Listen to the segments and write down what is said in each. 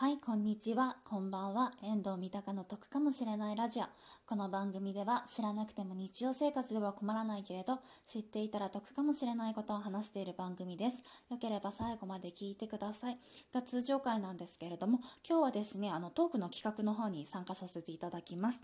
はい、こんにちは。こんばんは。遠藤三鷹の得かもしれないラジオ。この番組では知らなくても日常生活では困らないけれど、知っていたら得かもしれないことを話している番組です。よければ最後まで聞いてください。が通常回なんですけれども、今日はですね、あのトークの企画の方に参加させていただきます。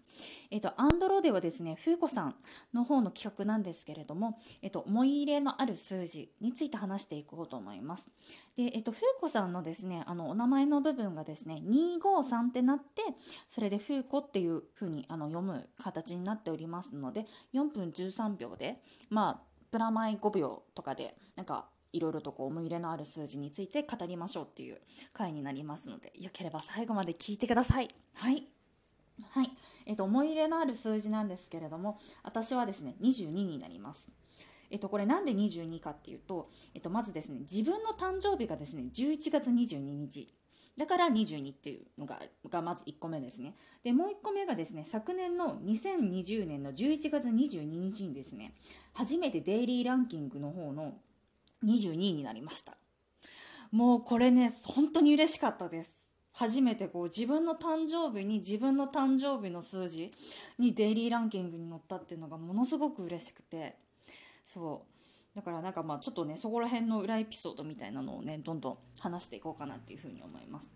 えっと、アンドロではですね、ふうこさんの方の企画なんですけれども、えっと、思い入れのある数字について話していこうと思います。で、えっと、ふうこさんのですね、あの、お名前の部分がですね、253ってなって、それでふうこっていう風にあの読む形になっておりますので、4分13秒で、まあ、プラマイ5秒とかで、なんか、いろいろとこう思い入れのある数字について語りましょうっていう回になりますので、よければ最後まで聞いてください。はい。はい。えっと、思い入れのある数字なんですけれども、私はですね、22になります。えっと、これなんで22かっていうと、えっと、まずですね、自分の誕生日がですね、11月22日。だから22っていうのががまず1個目ですね。で、もう1個目がですね、昨年の2020年の11月22日にですね、初めてデイリーランキングの方の22位になりました。もうこれね、本当に嬉しかったです。初めてこう自分の誕生日に自分の誕生日の数字にデイリーランキングに載ったっていうのがものすごく嬉しくてそうだからなんかまあちょっとねそこら辺の裏エピソードみたいなのをねどんどん話していこうかなっていうふうに思います。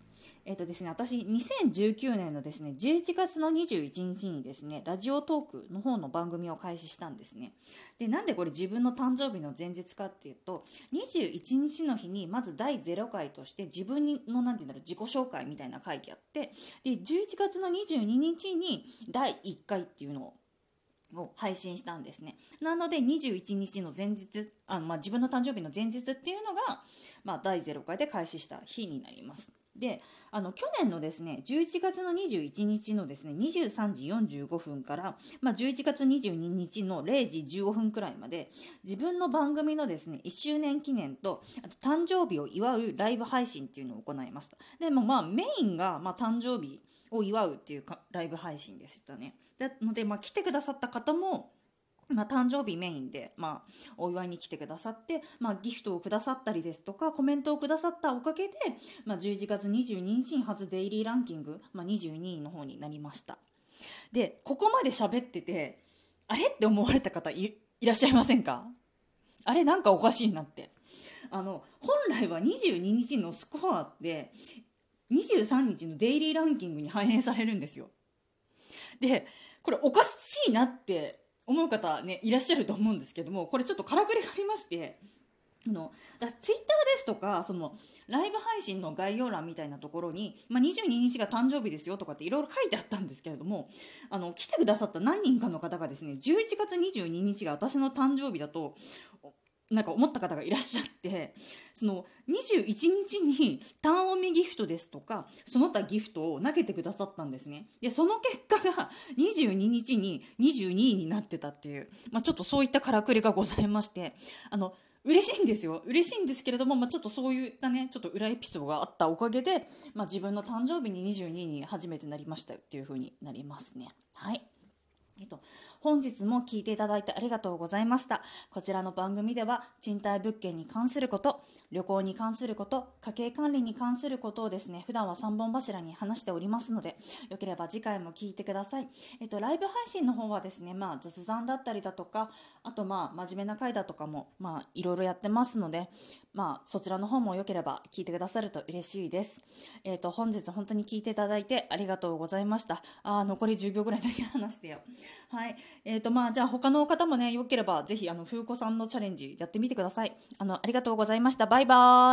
えっ、ー、とですね私2019年のですね11月の21日にですねラジオトークの方の番組を開始したんですね。でなんでこれ自分の誕生日の前日かっていうと21日の日にまず第0回として自分の何て言うんだろう自己紹介みたいな会議あってで11月の22日に第1回っていうのをを配信したんですね。なので21日の前日、あまあ、自分の誕生日の前日っていうのが、まあ、第0回で開始した日になります。で、あの、去年のですね、11月の21日のですね、23時45分から、まあ、11月22日の0時15分くらいまで、自分の番組のですね、1周年記念と、あと誕生日を祝うライブ配信っていうのを行いました。で、もまあ、メインが、まあ、誕生日を祝うっていうかライブ配信でしたね。なので、まあ、来てくださった方も、まあ、誕生日メインで、まあ、お祝いに来てくださって、まあ、ギフトをくださったりですとか、コメントをくださったおかげで、まあ、11月22日に初デイリーランキング、まあ、22位の方になりました。で、ここまで喋ってて、あれって思われた方いらっしゃいませんか？あれなんかおかしいなって。あの、本来は22日のスコアって、23日のデイリーランキングに反映されるんですよ。で、これおかしいなって思う方ね、いらっしゃると思うんですけども、これちょっとからくりがありまして、あのだツイッターですとかそのライブ配信の概要欄みたいなところに、まあ、22日が誕生日ですよとかっていろいろ書いてあったんですけれどもあの来てくださった何人かの方がですね11月22日が私の誕生日だとなんか思った方がいらっしゃってその21日にターンオミギフトですとかその他ギフトを投げてくださったんですね。でその結果が22日に22位になってたっていう、まあ、ちょっとそういったからくりがございましてあの嬉しいんですよ。嬉しいんですけれども、まあ、ちょっとそういったねちょっと裏エピソードがあったおかげで、まあ、自分の誕生日に22位に初めてなりましたっていう風になりますね。はい。えっと、本日も聞いていただいてありがとうございました。こちらの番組では、賃貸物件に関すること、旅行に関すること、家計管理に関することをですね、普段は3本柱に話しておりますので、よければ次回も聞いてください。えっと、ライブ配信の方はですね、まあ、雑談だったりだとか、あとまあ、真面目な回だとかも、まあ、いろいろやってますので、まあ、そちらの方もよければ聞いてくださると嬉しいです。えっと、本日本当に聞いていただいてありがとうございました。あ、残り10秒ぐらいだけ話してよ。はい。えっ、ー、と、まあ、じゃあ他の方もね、よければ、ぜひ、あの、風子さんのチャレンジやってみてください。あの、ありがとうございました。バイバーイ。